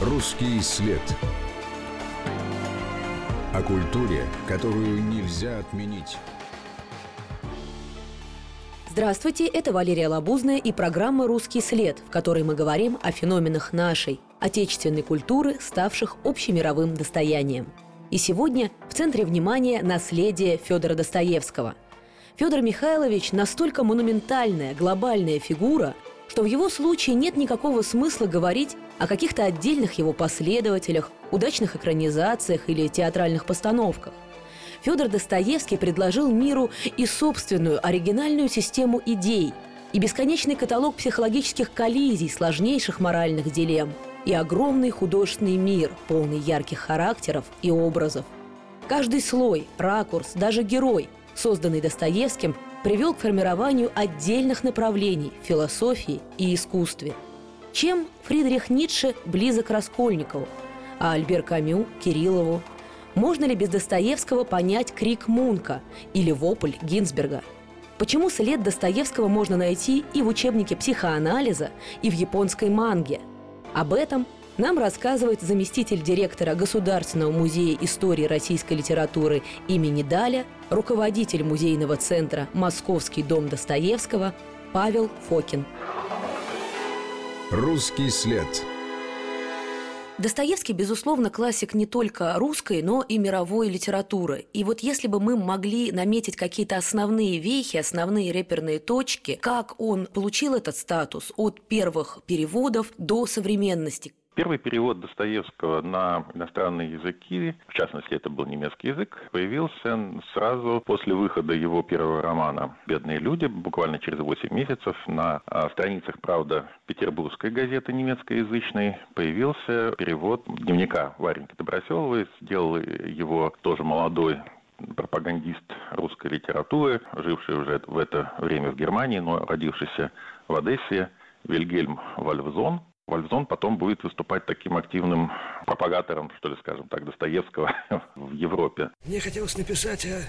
Русский след. О культуре, которую нельзя отменить. Здравствуйте, это Валерия Лабузная и программа «Русский след», в которой мы говорим о феноменах нашей, отечественной культуры, ставших общемировым достоянием. И сегодня в центре внимания наследие Федора Достоевского. Федор Михайлович настолько монументальная, глобальная фигура, что в его случае нет никакого смысла говорить о каких-то отдельных его последователях, удачных экранизациях или театральных постановках. Федор Достоевский предложил миру и собственную оригинальную систему идей, и бесконечный каталог психологических коллизий, сложнейших моральных дилемм, и огромный художественный мир, полный ярких характеров и образов. Каждый слой, ракурс, даже герой, созданный Достоевским, привел к формированию отдельных направлений в философии и искусстве. Чем Фридрих Ницше близок Раскольникову, а Альбер Камю – Кириллову? Можно ли без Достоевского понять крик Мунка или вопль Гинзберга? Почему след Достоевского можно найти и в учебнике психоанализа, и в японской манге? Об этом нам рассказывает заместитель директора Государственного музея истории российской литературы имени Даля, руководитель музейного центра «Московский дом Достоевского» Павел Фокин. Русский след. Достоевский, безусловно, классик не только русской, но и мировой литературы. И вот если бы мы могли наметить какие-то основные вехи, основные реперные точки, как он получил этот статус от первых переводов до современности – Первый перевод Достоевского на иностранные языки, в частности, это был немецкий язык, появился сразу после выхода его первого романа «Бедные люди», буквально через 8 месяцев на а, страницах, правда, петербургской газеты немецкоязычной появился перевод дневника Вареньки Доброселовой. Сделал его тоже молодой пропагандист русской литературы, живший уже в это время в Германии, но родившийся в Одессе, Вильгельм Вальвзон. Вальзон потом будет выступать таким активным пропагатором, что ли, скажем так, Достоевского в Европе. Мне хотелось написать о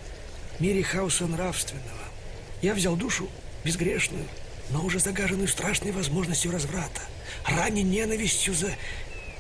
мире хаоса нравственного. Я взял душу безгрешную, но уже загаженную страшной возможностью разврата, ранней ненавистью за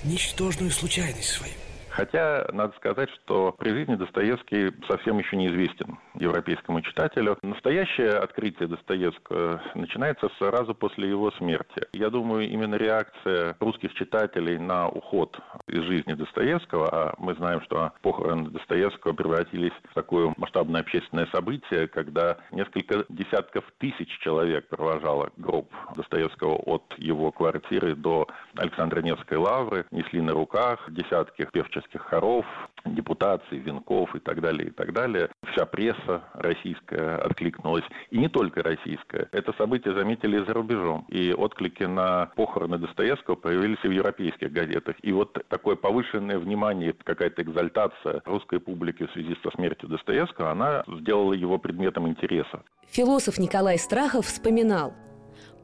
ничтожную случайность свою. Хотя, надо сказать, что при жизни Достоевский совсем еще неизвестен европейскому читателю. Настоящее открытие Достоевского начинается сразу после его смерти. Я думаю, именно реакция русских читателей на уход из жизни Достоевского, а мы знаем, что похороны Достоевского превратились в такое масштабное общественное событие, когда несколько десятков тысяч человек провожало гроб Достоевского от его квартиры до Александра Невской лавры, несли на руках десятки певчих певческих хоров, депутаций, венков и так далее, и так далее. Вся пресса российская откликнулась, и не только российская. Это событие заметили за рубежом, и отклики на похороны Достоевского появились и в европейских газетах. И вот такое повышенное внимание, какая-то экзальтация русской публики в связи со смертью Достоевского, она сделала его предметом интереса. Философ Николай Страхов вспоминал,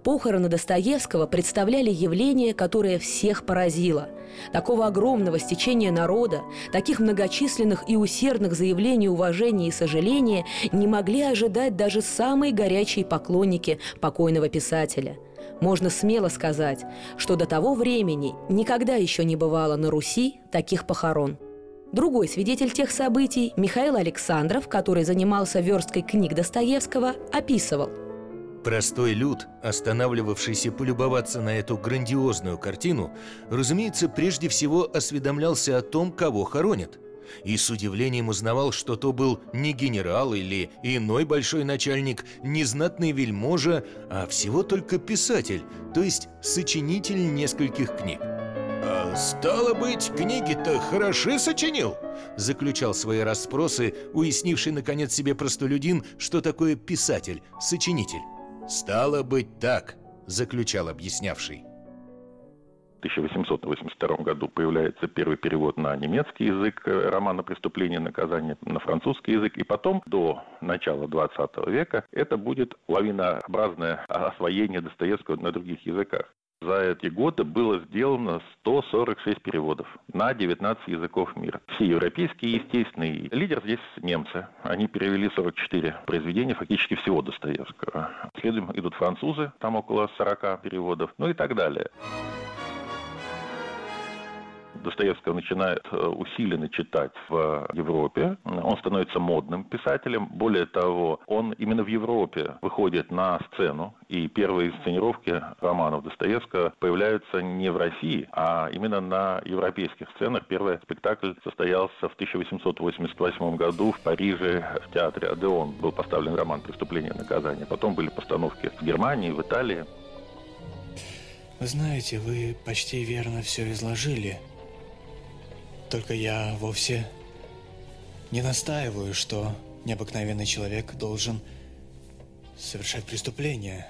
Похороны Достоевского представляли явление, которое всех поразило. Такого огромного стечения народа, таких многочисленных и усердных заявлений уважения и сожаления не могли ожидать даже самые горячие поклонники покойного писателя. Можно смело сказать, что до того времени никогда еще не бывало на Руси таких похорон. Другой свидетель тех событий, Михаил Александров, который занимался версткой книг Достоевского, описывал – Простой люд, останавливавшийся полюбоваться на эту грандиозную картину, разумеется, прежде всего осведомлялся о том, кого хоронят. И с удивлением узнавал, что то был не генерал или иной большой начальник, не знатный вельможа, а всего только писатель, то есть сочинитель нескольких книг. «А стало быть, книги-то хороши сочинил?» Заключал свои расспросы, уяснивший наконец себе простолюдин, что такое писатель, сочинитель. «Стало быть так», – заключал объяснявший. В 1882 году появляется первый перевод на немецкий язык э, романа «Преступление и наказание» на французский язык. И потом, до начала 20 века, это будет лавинообразное освоение Достоевского на других языках. За эти годы было сделано 146 переводов на 19 языков мира. Все европейские, естественные. Лидер здесь немцы. Они перевели 44 произведения, фактически всего Достоевского. Следом идут французы, там около 40 переводов, ну и так далее. Достоевского начинают э, усиленно читать в Европе. Он становится модным писателем. Более того, он именно в Европе выходит на сцену. И первые сценировки романов Достоевского появляются не в России, а именно на европейских сценах. Первый спектакль состоялся в 1888 году в Париже в театре «Адеон». Был поставлен роман «Преступление и наказание». Потом были постановки в Германии, в Италии. Вы знаете, вы почти верно все изложили. Только я вовсе не настаиваю, что необыкновенный человек должен совершать преступления.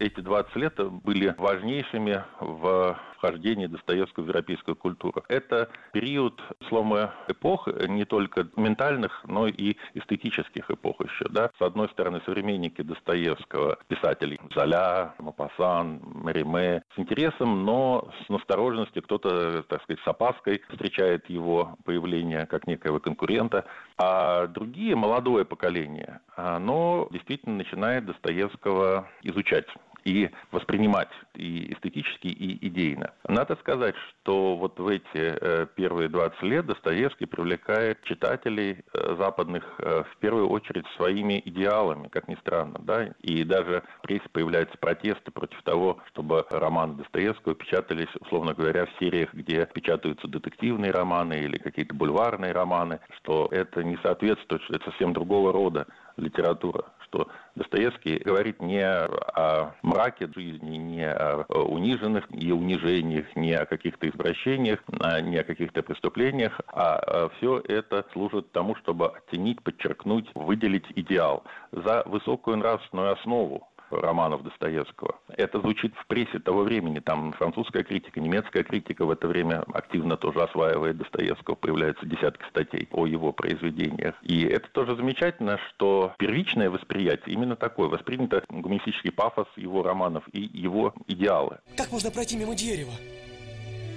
Эти 20 лет были важнейшими в вхождения Достоевского в европейскую культуру. Это период слома эпох, не только ментальных, но и эстетических эпох еще. Да? С одной стороны, современники Достоевского, писателей Золя, Мапасан, Мариме, с интересом, но с настороженностью, кто-то, так сказать, с опаской встречает его появление как некоего конкурента, а другие, молодое поколение, оно действительно начинает Достоевского изучать и воспринимать и эстетически, и идейно. Надо сказать, что вот в эти э, первые 20 лет Достоевский привлекает читателей э, западных э, в первую очередь своими идеалами, как ни странно, да, и даже в прессе появляются протесты против того, чтобы романы Достоевского печатались, условно говоря, в сериях, где печатаются детективные романы или какие-то бульварные романы, что это не соответствует, что это совсем другого рода литература, что Достоевский говорит не о мраке жизни, не о униженных и унижениях, не о каких-то извращениях, а не о каких-то преступлениях, а все это служит тому, чтобы оттенить, подчеркнуть, выделить идеал за высокую нравственную основу романов Достоевского. Это звучит в прессе того времени. Там французская критика, немецкая критика в это время активно тоже осваивает Достоевского. Появляются десятки статей о его произведениях. И это тоже замечательно, что первичное восприятие именно такое. Воспринято гуманистический пафос его романов и его идеалы. Как можно пройти мимо дерева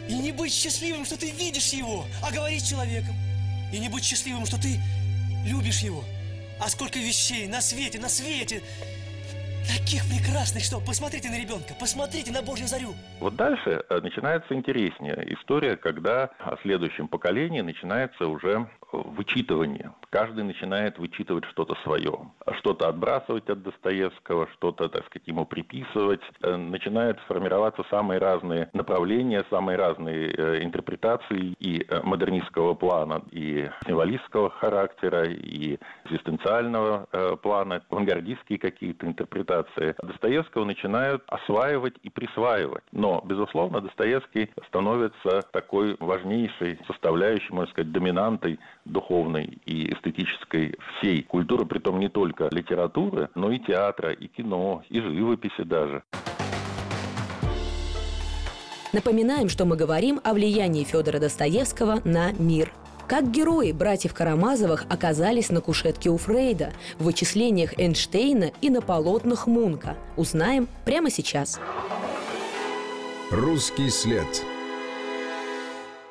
и не быть счастливым, что ты видишь его, а говорить с человеком? И не быть счастливым, что ты любишь его? А сколько вещей на свете, на свете Таких прекрасных, что посмотрите на ребенка, посмотрите на Божью зарю. Вот дальше э, начинается интереснее история, когда о следующем поколении начинается уже вычитывание. Каждый начинает вычитывать что-то свое, что-то отбрасывать от Достоевского, что-то, так сказать, ему приписывать. Э, начинают формироваться самые разные направления, самые разные э, интерпретации и модернистского плана, и символистского характера, и экзистенциального плана, авангардистские какие-то интерпретации Достоевского начинают осваивать и присваивать. Но, безусловно, Достоевский становится такой важнейшей составляющей, можно сказать, доминантой духовной и эстетической всей культуры, притом не только литературы, но и театра, и кино, и живописи даже. Напоминаем, что мы говорим о влиянии Федора Достоевского на мир – как герои братьев Карамазовых оказались на кушетке у Фрейда, в вычислениях Эйнштейна и на полотнах Мунка, узнаем прямо сейчас. Русский след.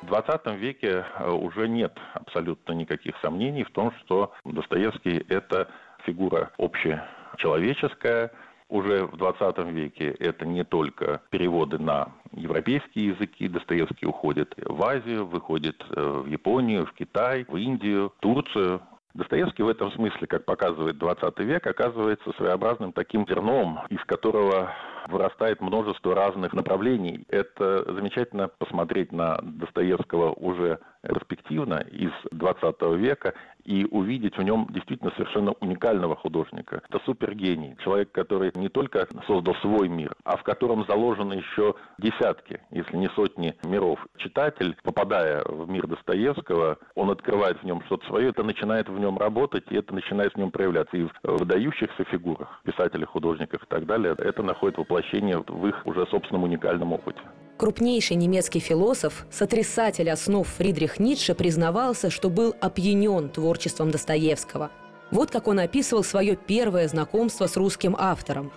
В 20 веке э, уже нет абсолютно никаких сомнений в том, что Достоевский – это фигура общечеловеческая, уже в 20 веке это не только переводы на европейские языки. Достоевский уходит в Азию, выходит э, в Японию, в Китай, в Индию, Турцию. Достоевский в этом смысле, как показывает 20 век, оказывается своеобразным таким зерном, из которого вырастает множество разных направлений. Это замечательно посмотреть на Достоевского уже перспективно из 20 века и увидеть в нем действительно совершенно уникального художника. Это супергений, человек, который не только создал свой мир, а в котором заложены еще десятки, если не сотни миров. Читатель, попадая в мир Достоевского, он открывает в нем что-то свое, это начинает в нем работать, и это начинает в нем проявляться. И в выдающихся фигурах, писателях, художниках и так далее, это находит воплощение в их уже собственном уникальном опыте. Крупнейший немецкий философ, сотрясатель основ Фридрих Ницше признавался, что был опьянен творчеством Достоевского. Вот как он описывал свое первое знакомство с русским автором.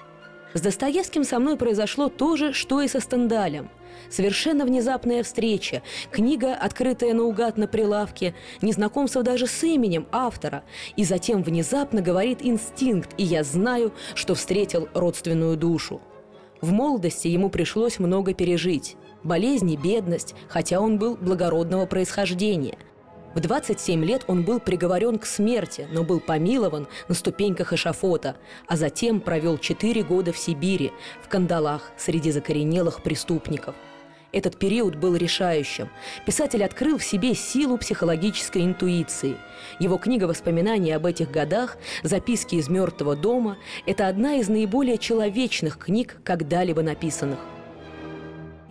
С Достоевским со мной произошло то же, что и со Стендалем. Совершенно внезапная встреча, книга, открытая наугад на прилавке, незнакомство даже с именем автора. И затем внезапно говорит инстинкт, и я знаю, что встретил родственную душу. В молодости ему пришлось много пережить. болезни, бедность, хотя он был благородного происхождения. В 27 лет он был приговорен к смерти, но был помилован на ступеньках эшафота, а затем провел 4 года в Сибири, в кандалах, среди закоренелых преступников – этот период был решающим. Писатель открыл в себе силу психологической интуиции. Его книга воспоминаний об этих годах «Записки из мертвого дома» – это одна из наиболее человечных книг, когда-либо написанных –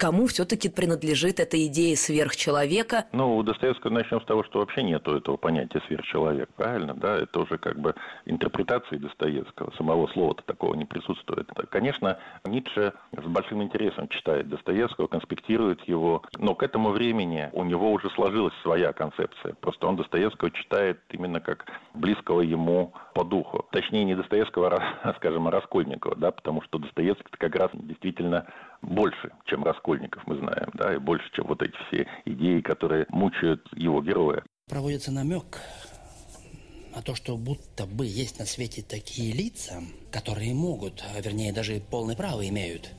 Кому все-таки принадлежит эта идея сверхчеловека? Ну, у Достоевского начнем с того, что вообще нету этого понятия сверхчеловек, правильно? Да, это уже как бы интерпретации Достоевского. Самого слова-то такого не присутствует. Конечно, Ницше с большим интересом читает Достоевского, конспектирует его, но к этому времени у него уже сложилась своя концепция. Просто он Достоевского читает именно как близкого ему по духу. Точнее, не Достоевского, а, скажем, Раскольникова, да, потому что Достоевский как раз действительно больше, чем Раскольников, мы знаем, да, и больше, чем вот эти все идеи, которые мучают его героя. Проводится намек о том, что будто бы есть на свете такие лица, которые могут, а вернее даже полное право имеют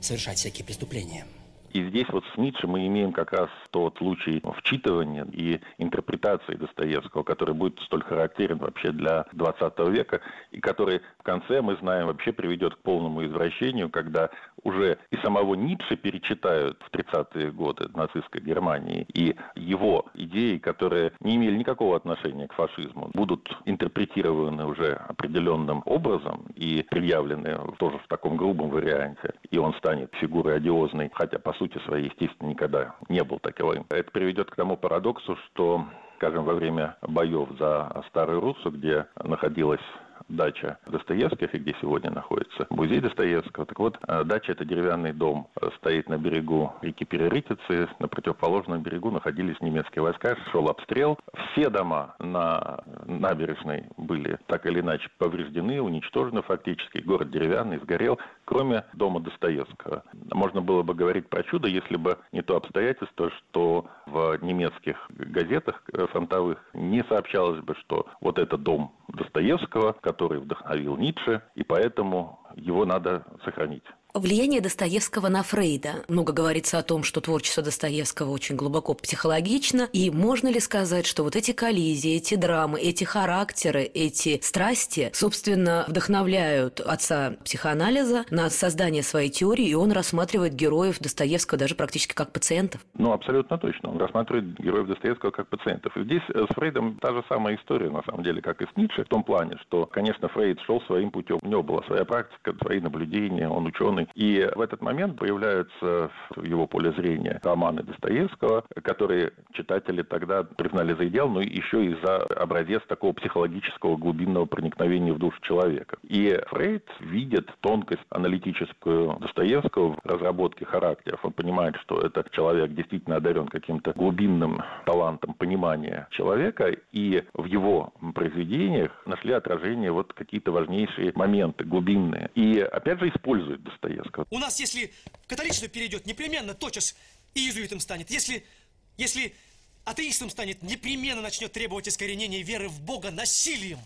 совершать всякие преступления – и здесь вот с Ницше мы имеем как раз тот случай вчитывания и интерпретации Достоевского, который будет столь характерен вообще для 20 века, и который в конце, мы знаем, вообще приведет к полному извращению, когда уже и самого Ницше перечитают в 30-е годы нацистской Германии, и его идеи, которые не имели никакого отношения к фашизму, будут интерпретированы уже определенным образом и предъявлены тоже в таком грубом варианте, и он станет фигурой одиозной, хотя по сути своей, естественно, никогда не был таковым. Это приведет к тому парадоксу, что скажем, во время боев за Старую Руссу, где находилась дача Достоевских, и где сегодня находится музей Достоевского. Так вот, э, дача – это деревянный дом, стоит на берегу реки Перерытицы. На противоположном берегу находились немецкие войска, шел обстрел. Все дома на набережной были так или иначе повреждены, уничтожены фактически. Город деревянный, сгорел, кроме дома Достоевского. Можно было бы говорить про чудо, если бы не то обстоятельство, что в немецких газетах фронтовых не сообщалось бы, что вот это дом Достоевского, который вдохновил Ницше, и поэтому его надо сохранить. Влияние Достоевского на Фрейда. Много говорится о том, что творчество Достоевского очень глубоко психологично. И можно ли сказать, что вот эти коллизии, эти драмы, эти характеры, эти страсти, собственно, вдохновляют отца психоанализа на создание своей теории, и он рассматривает героев Достоевского даже практически как пациентов? Ну, абсолютно точно. Он рассматривает героев Достоевского как пациентов. И здесь э, с Фрейдом та же самая история, на самом деле, как и с Ницше, в том плане, что, конечно, Фрейд шел своим путем. У него была своя практика, свои наблюдения, он ученый, И в этот момент появляются в его поле зрения романы Достоевского, которые читатели тогда признали за идеал, но еще и за образец такого психологического глубинного проникновения в душу человека. И Фрейд видит тонкость аналитическую Достоевского в разработке характеров. Он понимает, что этот человек действительно одарен каким-то глубинным талантом понимания человека, и в его произведениях нашли отражение вот какие-то важнейшие моменты глубинные. И опять же использует Достоевского Достоевского. У нас, если в католичество перейдет, непременно тотчас и иезуитом станет. Если, если атеистом станет, непременно начнет требовать искоренения веры в Бога насилием.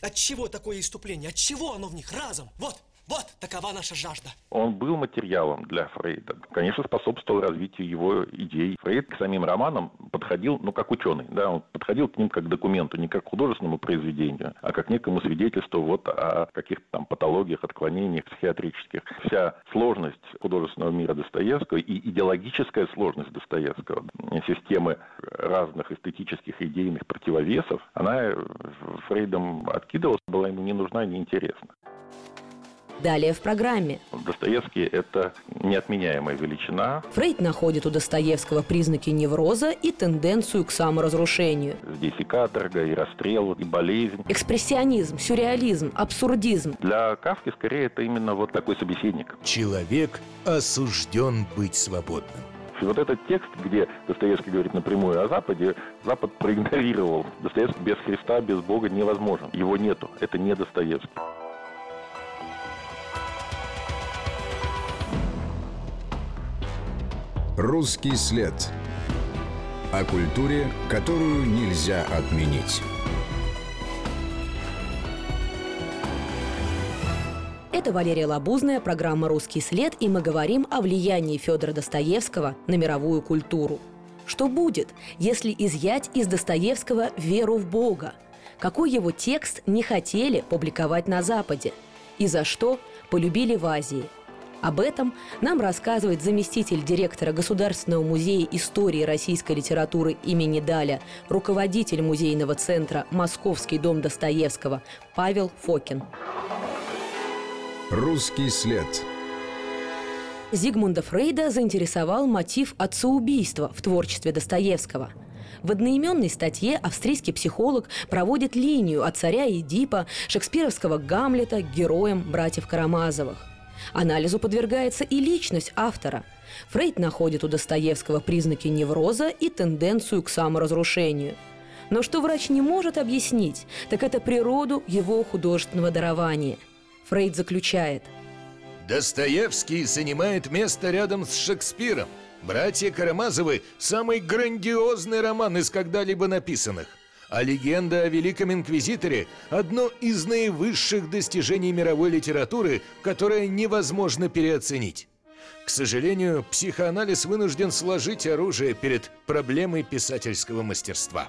От чего такое иступление? От чего оно в них разом? Вот. Вот такова наша жажда. Он был материалом для Фрейда. Конечно, способствовал развитию его идей. Фрейд к самим романам подходил, ну, как ученый. Да, он подходил к ним как к документу, не как к художественному произведению, а как некому свидетельству вот о каких-то там патологиях, отклонениях психиатрических. Вся сложность художественного мира Достоевского и идеологическая сложность Достоевского, системы разных эстетических идейных противовесов, она Фрейдом откидывалась, была ему не нужна, не интересна. Далее в программе. Достоевский – это неотменяемая величина. Фрейд находит у Достоевского признаки невроза и тенденцию к саморазрушению. Здесь и каторга, и расстрел, и болезнь. Экспрессионизм, сюрреализм, абсурдизм. Для Кавки скорее это именно вот такой собеседник. Человек осужден быть свободным. И вот этот текст, где Достоевский говорит напрямую о Западе, Запад проигнорировал. Достоевский без Христа, без Бога невозможен. Его нету. Это не Достоевский. Русский след. О культуре, которую нельзя отменить. Это Валерия Лабузная, программа «Русский след», и мы говорим о влиянии Федора Достоевского на мировую культуру. Что будет, если изъять из Достоевского веру в Бога? Какой его текст не хотели публиковать на Западе? И за что полюбили в Азии – об этом нам рассказывает заместитель директора Государственного музея истории российской литературы имени Даля, руководитель музейного центра «Московский дом Достоевского» Павел Фокин. Русский след. Зигмунда Фрейда заинтересовал мотив отцеубийства в творчестве Достоевского. В одноименной статье австрийский психолог проводит линию от царя Эдипа, шекспировского Гамлета к героям братьев Карамазовых. Анализу подвергается и личность автора. Фрейд находит у Достоевского признаки невроза и тенденцию к саморазрушению. Но что врач не может объяснить, так это природу его художественного дарования. Фрейд заключает – Достоевский занимает место рядом с Шекспиром. «Братья Карамазовы» – самый грандиозный роман из когда-либо написанных. А легенда о Великом Инквизиторе – одно из наивысших достижений мировой литературы, которое невозможно переоценить. К сожалению, психоанализ вынужден сложить оружие перед проблемой писательского мастерства.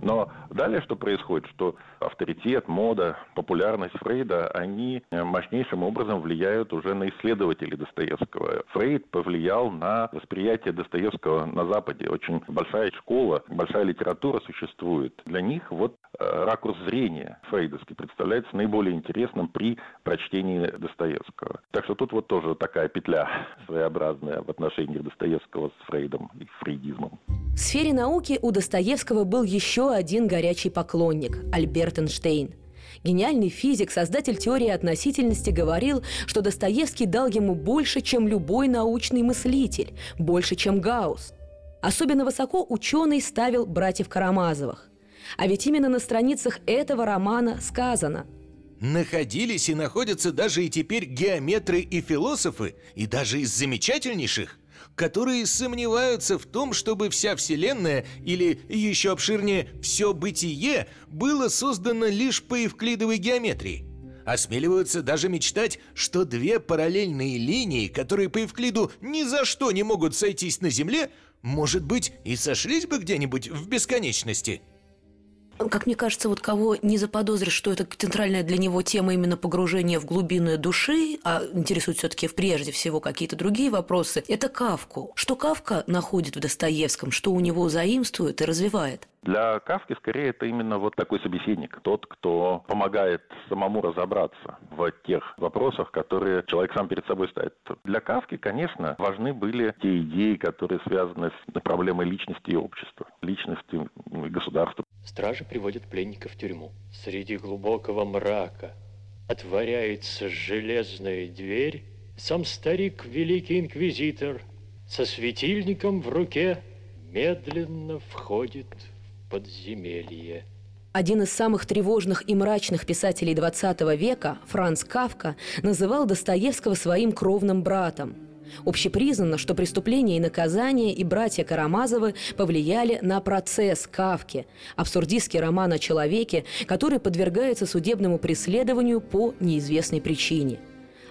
Но далее что происходит, что авторитет, мода, популярность Фрейда, они э, мощнейшим образом влияют уже на исследователей Достоевского. Фрейд повлиял на восприятие Достоевского на Западе. Очень большая школа, большая литература существует. Для них вот э, ракурс зрения фрейдовский представляется наиболее интересным при прочтении Достоевского. Так что тут вот тоже такая петля своеобразная в отношении Достоевского с Фрейдом и фрейдизмом. В сфере науки у Достоевского был еще один горячий поклонник – Альберт Эйнштейн. Гениальный физик, создатель теории относительности говорил, что Достоевский дал ему больше, чем любой научный мыслитель, больше, чем Гаусс. Особенно высоко ученый ставил братьев Карамазовых. А ведь именно на страницах этого романа сказано Находились и находятся даже и теперь геометры и философы, и даже из замечательнейших которые сомневаются в том, чтобы вся Вселенная, или еще обширнее, все бытие, было создано лишь по евклидовой геометрии. Осмеливаются даже мечтать, что две параллельные линии, которые по Евклиду ни за что не могут сойтись на Земле, может быть, и сошлись бы где-нибудь в бесконечности – как мне кажется, вот кого не заподозришь, что это центральная для него тема именно погружения в глубины души, а интересует все таки прежде всего какие-то другие вопросы, это Кавку. Что Кавка находит в Достоевском, что у него заимствует и развивает? Для Кавки скорее это именно вот такой собеседник, тот, кто помогает самому разобраться в тех вопросах, которые человек сам перед собой ставит. Для Кавки, конечно, важны были те идеи, которые связаны с проблемой личности и общества, личности и государства. Стражи приводят пленника в тюрьму. Среди глубокого мрака отворяется железная дверь. Сам старик, великий инквизитор, со светильником в руке медленно входит подземелье. Один из самых тревожных и мрачных писателей XX века, Франц Кавка, называл Достоевского своим кровным братом. Общепризнано, что преступления и наказания и братья Карамазовы повлияли на процесс Кавки, абсурдистский роман о человеке, который подвергается судебному преследованию по неизвестной причине.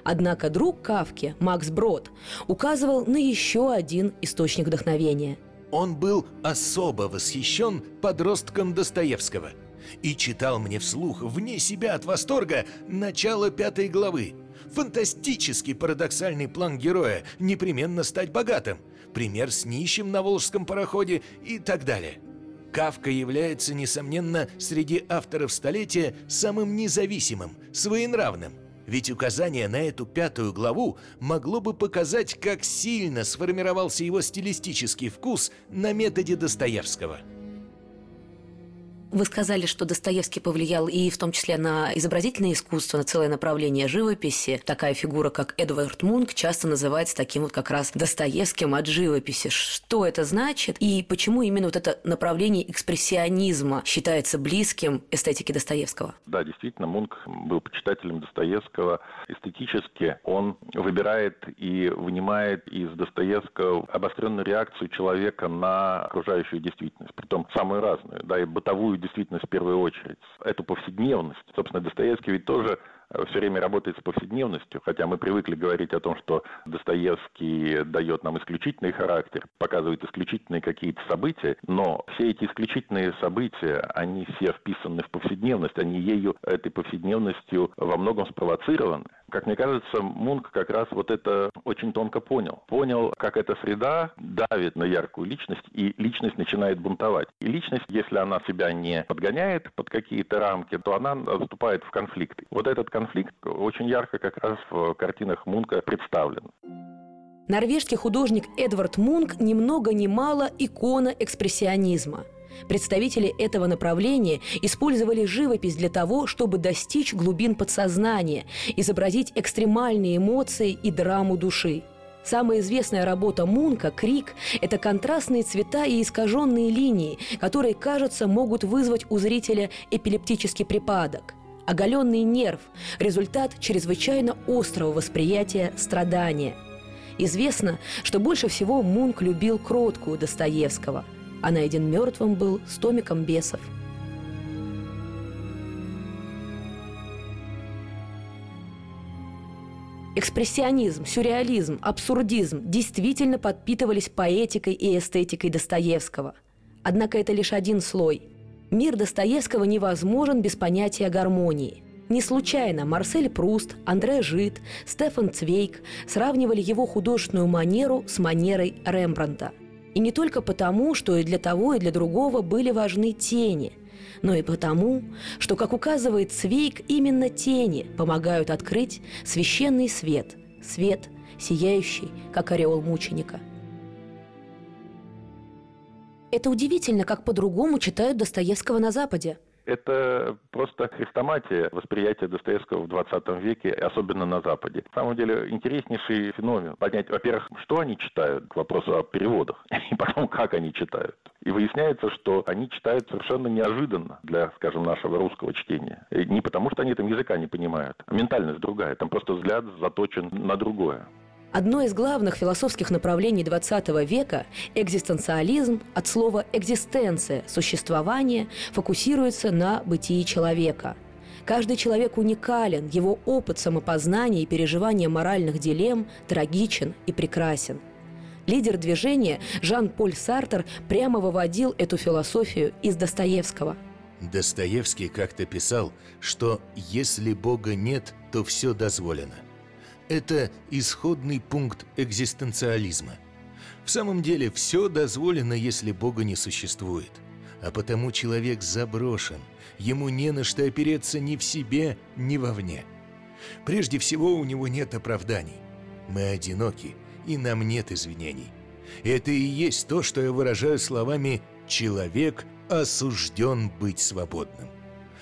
Однако друг Кавки, Макс Брод, указывал на еще один источник вдохновения – он был особо восхищен подростком Достоевского и читал мне вслух, вне себя от восторга, начало пятой главы. Фантастический парадоксальный план героя – непременно стать богатым, пример с нищим на Волжском пароходе и так далее. Кавка является, несомненно, среди авторов столетия самым независимым, своенравным, ведь указание на эту пятую главу могло бы показать, как сильно сформировался его стилистический вкус на методе Достоевского – вы сказали, что Достоевский повлиял и в том числе на изобразительное искусство, на целое направление живописи. Такая фигура, как Эдвард Мунк, часто называется таким вот как раз Достоевским от живописи. Что это значит и почему именно вот это направление экспрессионизма считается близким эстетике Достоевского? Да, действительно, Мунк был почитателем Достоевского. Эстетически он выбирает и вынимает из Достоевского обостренную реакцию человека на окружающую действительность, притом самую разную, да, и бытовую действительность в первую очередь, эту повседневность. Собственно, Достоевский ведь тоже все время работает с повседневностью, хотя мы привыкли говорить о том, что Достоевский дает нам исключительный характер, показывает исключительные какие-то события, но все эти исключительные события, они все вписаны в повседневность, они ею, этой повседневностью во многом спровоцированы. Как мне кажется, Мунк как раз вот это очень тонко понял. Понял, как эта среда давит на яркую личность, и личность начинает бунтовать. И личность, если она себя не подгоняет под какие-то рамки, то она вступает в конфликты. Вот этот конфликт очень ярко как раз в картинах Мунка представлен. Норвежский художник Эдвард Мунк ни много ни мало икона экспрессионизма – Представители этого направления использовали живопись для того, чтобы достичь глубин подсознания, изобразить экстремальные эмоции и драму души. Самая известная работа Мунка «Крик» – это контрастные цвета и искаженные линии, которые, кажется, могут вызвать у зрителя эпилептический припадок. Оголенный нерв – результат чрезвычайно острого восприятия страдания. Известно, что больше всего Мунк любил кроткую Достоевского – а найден мертвым был с томиком бесов. Экспрессионизм, сюрреализм, абсурдизм действительно подпитывались поэтикой и эстетикой Достоевского. Однако это лишь один слой. Мир Достоевского невозможен без понятия гармонии. Не случайно Марсель Пруст, Андре Жид, Стефан Цвейк сравнивали его художественную манеру с манерой Рембрандта – и не только потому, что и для того, и для другого были важны тени, но и потому, что, как указывает Свейк, именно тени помогают открыть священный свет, свет, сияющий, как ореол мученика. Это удивительно, как по-другому читают Достоевского на Западе – это просто хрестоматия восприятия Достоевского в 20 веке, особенно на Западе. На самом деле интереснейший феномен. Понять, во-первых, что они читают, к вопросу о переводах, и потом, как они читают. И выясняется, что они читают совершенно неожиданно для, скажем, нашего русского чтения. И не потому, что они там языка не понимают, а ментальность другая. Там просто взгляд заточен на другое. Одно из главных философских направлений XX века – экзистенциализм от слова «экзистенция» – существование – фокусируется на бытии человека. Каждый человек уникален, его опыт самопознания и переживания моральных дилемм трагичен и прекрасен. Лидер движения Жан-Поль Сартер прямо выводил эту философию из Достоевского. Достоевский как-то писал, что «если Бога нет, то все дозволено». Это исходный пункт экзистенциализма. В самом деле все дозволено, если Бога не существует. А потому человек заброшен, ему не на что опереться ни в себе, ни вовне. Прежде всего, у него нет оправданий. Мы одиноки, и нам нет извинений. Это и есть то, что я выражаю словами «человек осужден быть свободным».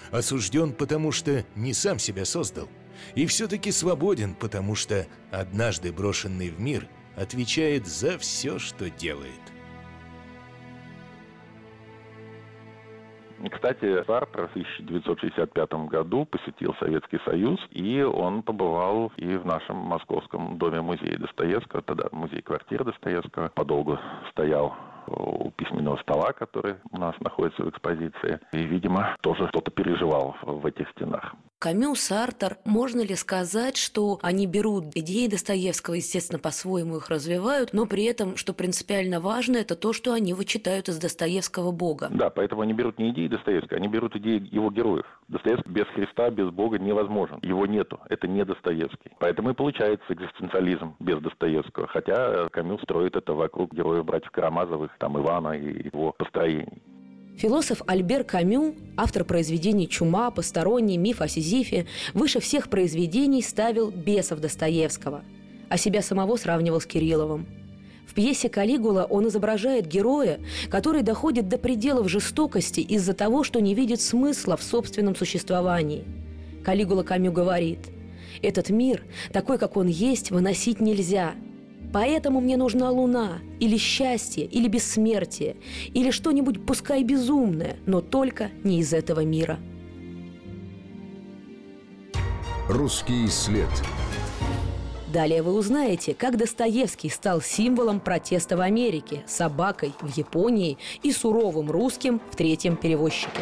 Осужден, потому что не сам себя создал – и все-таки свободен, потому что однажды брошенный в мир отвечает за все, что делает. Кстати, Сартр в 1965 году посетил Советский Союз, и он побывал и в нашем московском доме-музее Достоевского, тогда музей-квартира Достоевского, подолгу стоял у письменного стола, который у нас находится в экспозиции. И, видимо, тоже что-то переживал в этих стенах. Камю, Сартер, можно ли сказать, что они берут идеи Достоевского, естественно, по-своему их развивают, но при этом, что принципиально важно, это то, что они вычитают из Достоевского Бога? Да, поэтому они берут не идеи Достоевского, они берут идеи его героев. Достоевский без Христа, без Бога невозможен. Его нету. Это не Достоевский. Поэтому и получается экзистенциализм без Достоевского. Хотя Камю строит это вокруг героев братьев Карамазовых, там Ивана и его построений. Философ Альбер Камю, автор произведений «Чума», «Посторонний», «Миф о Сизифе», выше всех произведений ставил бесов Достоевского, а себя самого сравнивал с Кирилловым. В пьесе «Калигула» он изображает героя, который доходит до пределов жестокости из-за того, что не видит смысла в собственном существовании. Калигула Камю говорит, «Этот мир, такой, как он есть, выносить нельзя – Поэтому мне нужна луна, или счастье, или бессмертие, или что-нибудь пускай безумное, но только не из этого мира. Русский след. Далее вы узнаете, как Достоевский стал символом протеста в Америке, собакой в Японии и суровым русским в третьем перевозчике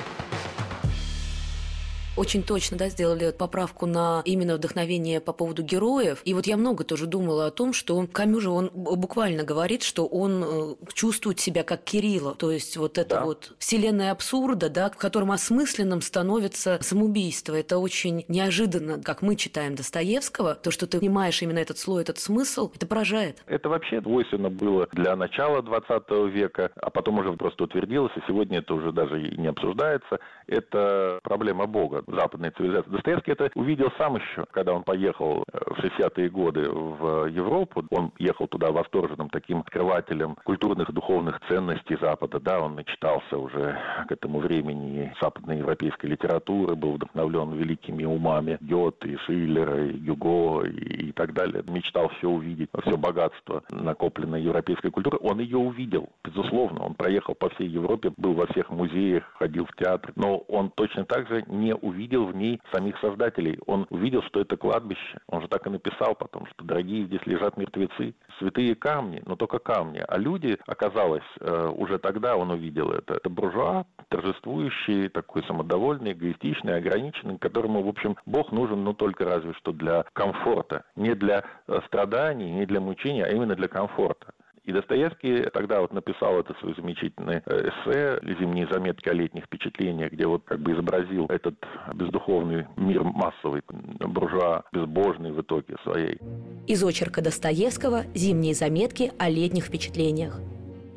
очень точно да, сделали поправку на именно вдохновение по поводу героев. И вот я много тоже думала о том, что Камю же он буквально говорит, что он э, чувствует себя как Кирилла. То есть вот это да. вот вселенная абсурда, да, в котором осмысленным становится самоубийство. Это очень неожиданно, как мы читаем Достоевского. То, что ты понимаешь именно этот слой, этот смысл, это поражает. Это вообще двойственно было для начала 20 века, а потом уже просто утвердилось, и сегодня это уже даже и не обсуждается. Это проблема Бога западной цивилизации. Достоевский это увидел сам еще, когда он поехал э, в 60-е годы в Европу. Он ехал туда восторженным таким открывателем культурных духовных ценностей Запада. Да, он начитался уже к этому времени западноевропейской литературы, был вдохновлен великими умами Гёте, и Шиллера, и Гюго и, и так далее. Мечтал все увидеть, все богатство накопленной европейской культуры. Он ее увидел, безусловно. Он проехал по всей Европе, был во всех музеях, ходил в театр. Но он точно так же не увидел увидел в ней самих создателей. Он увидел, что это кладбище. Он же так и написал потом, что дорогие здесь лежат мертвецы. Святые камни, но только камни. А люди, оказалось, э, уже тогда он увидел это. Это буржуа, торжествующий, такой самодовольный, эгоистичный, ограниченный, которому, в общем, Бог нужен, ну, только разве что для комфорта. Не для э, страданий, не для мучения, а именно для комфорта. И Достоевский тогда вот написал это свое замечательное э, эссе «Зимние заметки о летних впечатлениях», где вот как бы изобразил этот бездуховный мир массовый, буржуа, безбожный в итоге своей. Из очерка Достоевского «Зимние заметки о летних впечатлениях».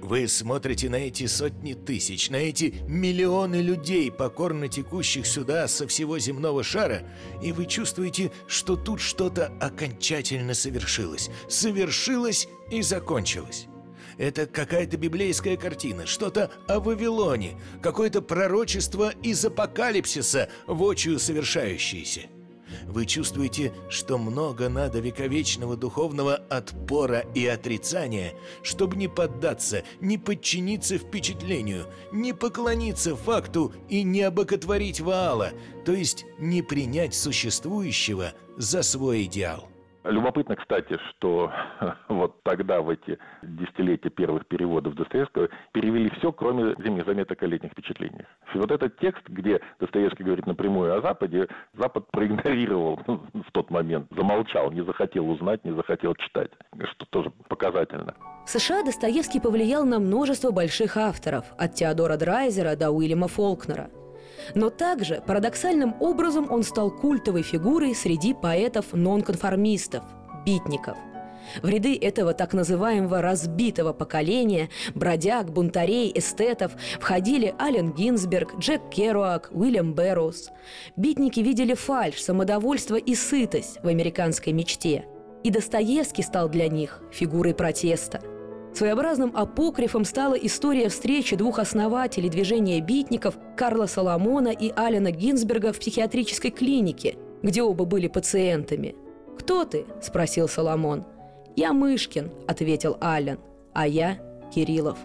Вы смотрите на эти сотни тысяч, на эти миллионы людей, покорно текущих сюда со всего земного шара, и вы чувствуете, что тут что-то окончательно совершилось. Совершилось и закончилось. Это какая-то библейская картина, что-то о Вавилоне, какое-то пророчество из апокалипсиса, вочию совершающееся. Вы чувствуете, что много надо вековечного духовного отпора и отрицания, чтобы не поддаться, не подчиниться впечатлению, не поклониться факту и не обоготворить Ваала, то есть не принять существующего за свой идеал. Любопытно, кстати, что вот тогда, в эти десятилетия первых переводов Достоевского, перевели все, кроме зимних заметок о летних впечатлениях. Вот этот текст, где Достоевский говорит напрямую о Западе, Запад проигнорировал в тот момент, замолчал, не захотел узнать, не захотел читать, что тоже показательно. В США Достоевский повлиял на множество больших авторов, от Теодора Драйзера до Уильяма Фолкнера – но также парадоксальным образом он стал культовой фигурой среди поэтов-нонконформистов, битников. В ряды этого так называемого «разбитого поколения» бродяг, бунтарей, эстетов входили Ален Гинзберг, Джек Керуак, Уильям Берроуз. Битники видели фальшь, самодовольство и сытость в американской мечте. И Достоевский стал для них фигурой протеста – Своеобразным апокрифом стала история встречи двух основателей движения битников Карла Соломона и Алина Гинзберга в психиатрической клинике, где оба были пациентами. «Кто ты?» – спросил Соломон. «Я Мышкин», – ответил Ален, – «а я Кириллов».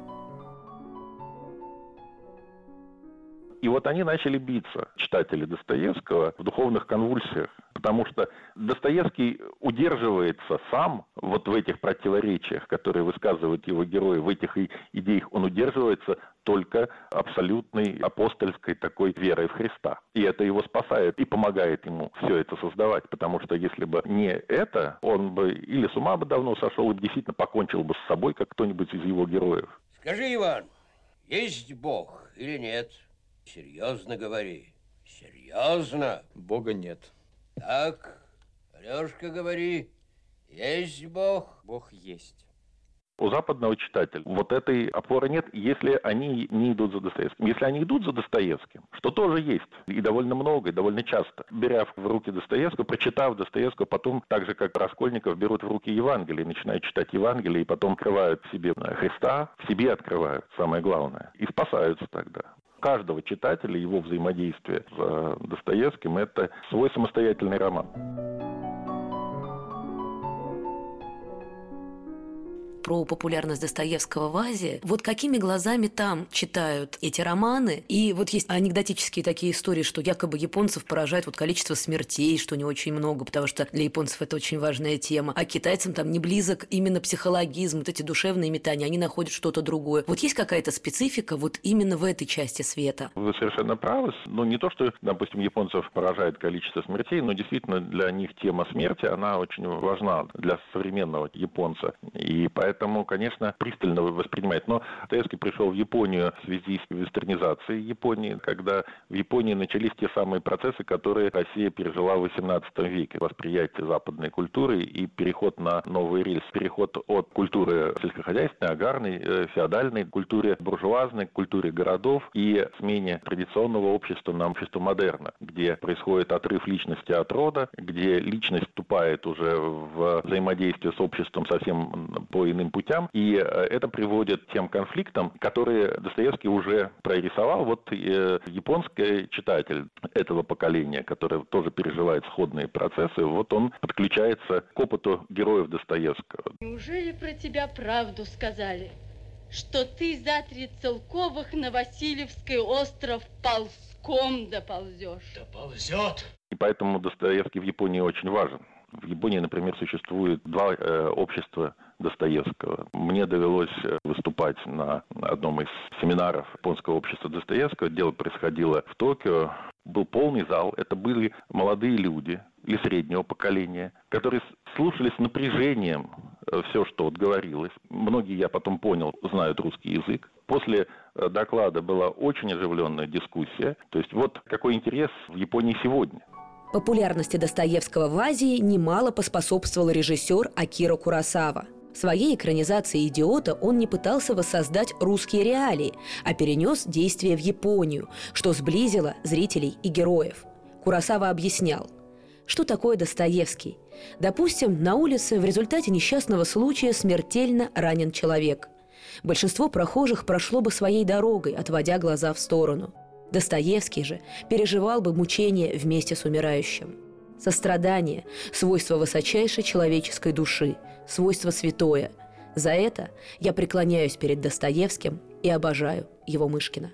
И вот они начали биться, читатели Достоевского, в духовных конвульсиях, потому что Достоевский удерживается сам вот в этих противоречиях, которые высказывают его герои, в этих идеях он удерживается только абсолютной апостольской такой верой в Христа. И это его спасает и помогает ему все это создавать, потому что если бы не это, он бы или с ума бы давно сошел, и действительно покончил бы с собой, как кто-нибудь из его героев. Скажи, Иван, есть Бог или нет? Серьезно говори. Серьезно? Бога нет. Так, Алешка, говори. Есть Бог? Бог есть. У западного читателя вот этой опоры нет, если они не идут за Достоевским. Если они идут за Достоевским, что тоже есть, и довольно много, и довольно часто, беря в руки Достоевского, прочитав Достоевского, потом, так же, как Раскольников, берут в руки Евангелие, начинают читать Евангелие, и потом открывают в себе Христа, в себе открывают, самое главное, и спасаются тогда каждого читателя, его взаимодействие с э, Достоевским – это свой самостоятельный роман. Про популярность Достоевского в Азии. Вот какими глазами там читают эти романы? И вот есть анекдотические такие истории, что якобы японцев поражает вот количество смертей, что не очень много, потому что для японцев это очень важная тема. А китайцам там не близок именно психологизм, вот эти душевные метания, они находят что-то другое. Вот есть какая-то специфика вот именно в этой части света? Вы совершенно правы. Ну, не то, что, допустим, японцев поражает количество смертей, но действительно для них тема смерти, она очень важна для современного японца. И поэтому, конечно, пристально воспринимает. Но Достоевский пришел в Японию в связи с вестернизацией Японии, когда в Японии начались те самые процессы, которые Россия пережила в XVIII веке. Восприятие западной культуры и переход на новый рельс. Переход от культуры сельскохозяйственной, агарной, э, феодальной культуре буржуазной, культуре городов и смене традиционного общества на общество модерна, где происходит отрыв личности от рода, где личность вступает уже в взаимодействие с обществом совсем по иным путям, и э, это приводит к тем конфликтам, которые Достоевский уже прорисовал. Вот э, японский читатель этого поколения, который тоже переживает сходные процессы, вот он подключается к опыту героев Достоевского. Неужели про тебя правду сказали? Что ты за три целковых на Васильевский остров ползком доползешь? Доползет. И поэтому Достоевский в Японии очень важен. В Японии, например, существует два э, общества Достоевского. Мне довелось э, выступать на одном из семинаров японского общества Достоевского. Дело происходило в Токио. Был полный зал. Это были молодые люди или среднего поколения, которые слушали с напряжением э, все, что вот говорилось. Многие, я потом понял, знают русский язык. После э, доклада была очень оживленная дискуссия. То есть вот какой интерес в Японии сегодня – Популярности Достоевского в Азии немало поспособствовал режиссер Акира Курасава. Своей экранизации «Идиота» он не пытался воссоздать русские реалии, а перенес действие в Японию, что сблизило зрителей и героев. Курасава объяснял, что такое Достоевский. Допустим, на улице в результате несчастного случая смертельно ранен человек. Большинство прохожих прошло бы своей дорогой, отводя глаза в сторону – Достоевский же переживал бы мучения вместе с умирающим. Сострадание – свойство высочайшей человеческой души, свойство святое. За это я преклоняюсь перед Достоевским и обожаю его Мышкина.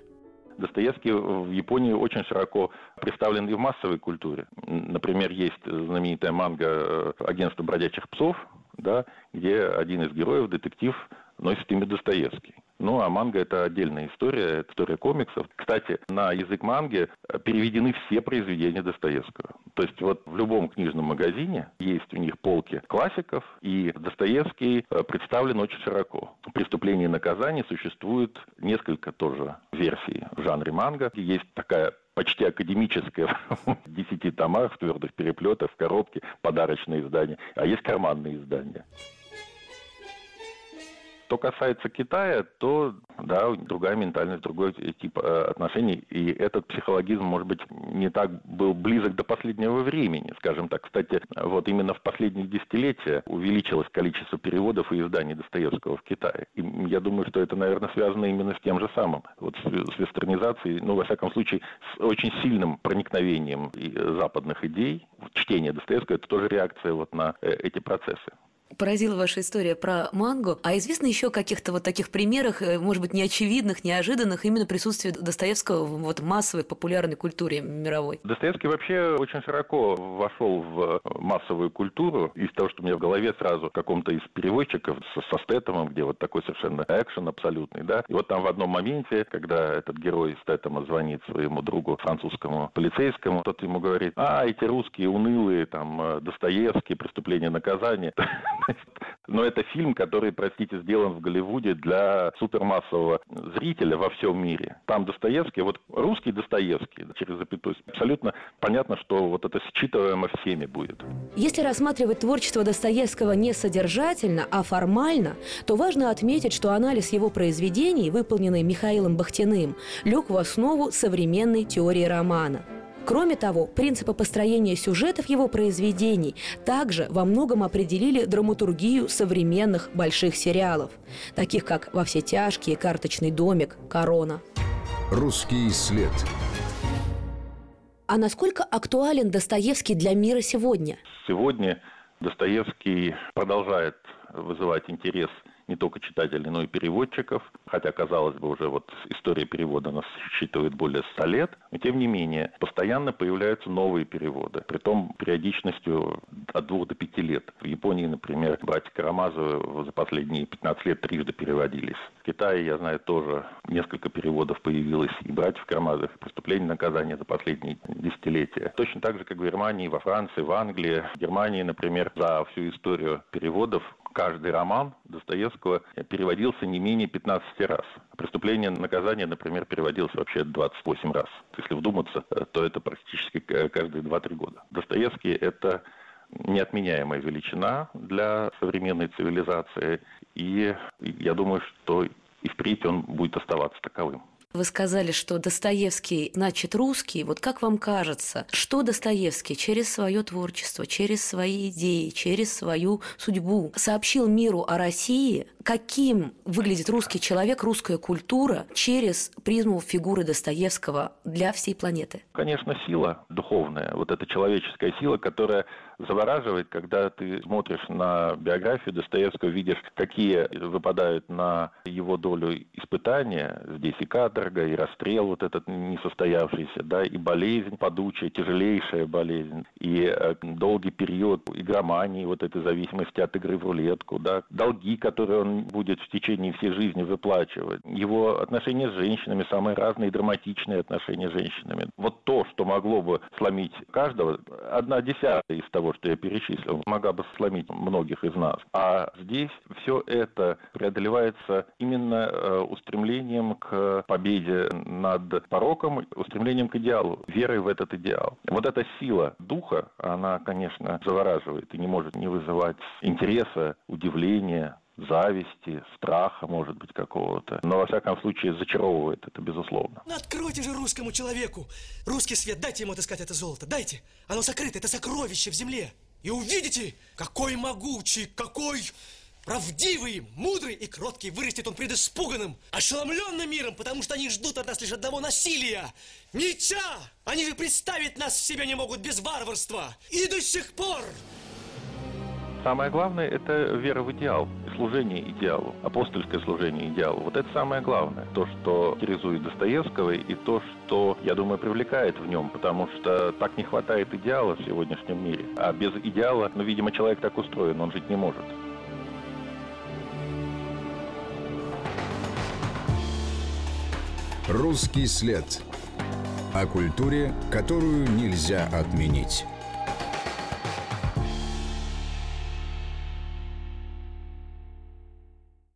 Достоевский в Японии очень широко представлен и в массовой культуре. Например, есть знаменитая манга э, «Агентство бродячих псов», да, где один из героев, детектив, носит имя Достоевский. Ну, а манга – это отдельная история, история комиксов. Кстати, на язык манги переведены все произведения Достоевского. То есть вот в любом книжном магазине есть у них полки классиков, и Достоевский э, представлен очень широко. «Преступление и наказание» существует несколько тоже версий в жанре манга. Есть такая почти академическая в десяти томах, в твердых переплетах, в коробке, подарочные издания, а есть карманные издания. Что касается Китая, то да, другая ментальность, другой тип э, отношений, и этот психологизм, может быть, не так был близок до последнего времени, скажем так. Кстати, вот именно в последние десятилетия увеличилось количество переводов и изданий Достоевского в Китае. И я думаю, что это, наверное, связано именно с тем же самым, вот с, вестернизацией, ну, во всяком случае, с очень сильным проникновением западных идей. Чтение Достоевского – это тоже реакция вот на э, эти процессы поразила ваша история про мангу. А известно еще о каких-то вот таких примерах, э, может быть, неочевидных, неожиданных, именно присутствия Достоевского в вот массовой популярной культуре мировой? Достоевский вообще очень широко вошел в массовую культуру. Из того, что у меня в голове сразу каком-то из переводчиков со, со Стэтомом, где вот такой совершенно экшен абсолютный, да. И вот там в одном моменте, когда этот герой Стэттема звонит своему другу французскому полицейскому, тот ему говорит, а, эти русские унылые, там, э, Достоевский, преступление наказание. Но это фильм, который, простите, сделан в Голливуде для супермассового зрителя во всем мире. Там Достоевский, вот русский Достоевский, через запятую, абсолютно понятно, что вот это считываемо всеми будет. Если рассматривать творчество Достоевского не содержательно, а формально, то важно отметить, что анализ его произведений, выполненный Михаилом Бахтиным, лег в основу современной теории романа – Кроме того, принципы построения сюжетов его произведений также во многом определили драматургию современных больших сериалов, таких как «Во все тяжкие», «Карточный домик», «Корона». Русский след. А насколько актуален Достоевский для мира сегодня? Сегодня Достоевский продолжает вызывать интерес не только читателей, но и переводчиков, хотя, казалось бы, уже вот история перевода нас считывает более 100 лет, но тем не менее, постоянно появляются новые переводы, при том периодичностью от двух до пяти лет. В Японии, например, братья Карамазовы за последние 15 лет трижды переводились. В Китае, я знаю, тоже несколько переводов появилось и братьев Карамазовых, преступление наказания за последние десятилетия. Точно так же, как в Германии, во Франции, в Англии. В Германии, например, за всю историю переводов каждый роман Достоевского переводился не менее 15 раз. «Преступление наказание», например, переводилось вообще 28 раз. Если вдуматься, то это практически каждые 2-3 года. Достоевский – это неотменяемая величина для современной цивилизации. И я думаю, что и впредь он будет оставаться таковым. Вы сказали, что Достоевский значит русский. Вот как вам кажется, что Достоевский через свое творчество, через свои идеи, через свою судьбу сообщил миру о России, каким выглядит русский человек, русская культура через призму фигуры Достоевского для всей планеты? Конечно, сила духовная, вот эта человеческая сила, которая завораживает, когда ты смотришь на биографию Достоевского, видишь, какие выпадают на его долю испытания. Здесь и каторга, и расстрел вот этот несостоявшийся, да, и болезнь падучая, тяжелейшая болезнь, и э, долгий период игромании, вот этой зависимости от игры в рулетку, да, долги, которые он будет в течение всей жизни выплачивать. Его отношения с женщинами, самые разные драматичные отношения с женщинами. Вот то, что могло бы сломить каждого, одна десятая из того, что я перечислил, могла бы сломить многих из нас. А здесь все это преодолевается именно э, устремлением к победе над пороком, устремлением к идеалу, верой в этот идеал. Вот эта сила духа, она, конечно, завораживает и не может не вызывать интереса, удивления, зависти, страха, может быть, какого-то. Но, во всяком случае, зачаровывает это, безусловно. Ну, откройте же русскому человеку русский свет, дайте ему отыскать это золото, дайте. Оно сокрыто, это сокровище в земле. И увидите, какой могучий, какой правдивый, мудрый и кроткий вырастет он пред испуганным, ошеломленным миром, потому что они ждут от нас лишь одного насилия. Меча! Они же представить нас в себе не могут без варварства. И до сих пор Самое главное – это вера в идеал, служение идеалу, апостольское служение идеалу. Вот это самое главное. То, что характеризует Достоевского, и то, что, я думаю, привлекает в нем, потому что так не хватает идеала в сегодняшнем мире. А без идеала, ну, видимо, человек так устроен, он жить не может. «Русский след» о культуре, которую нельзя отменить.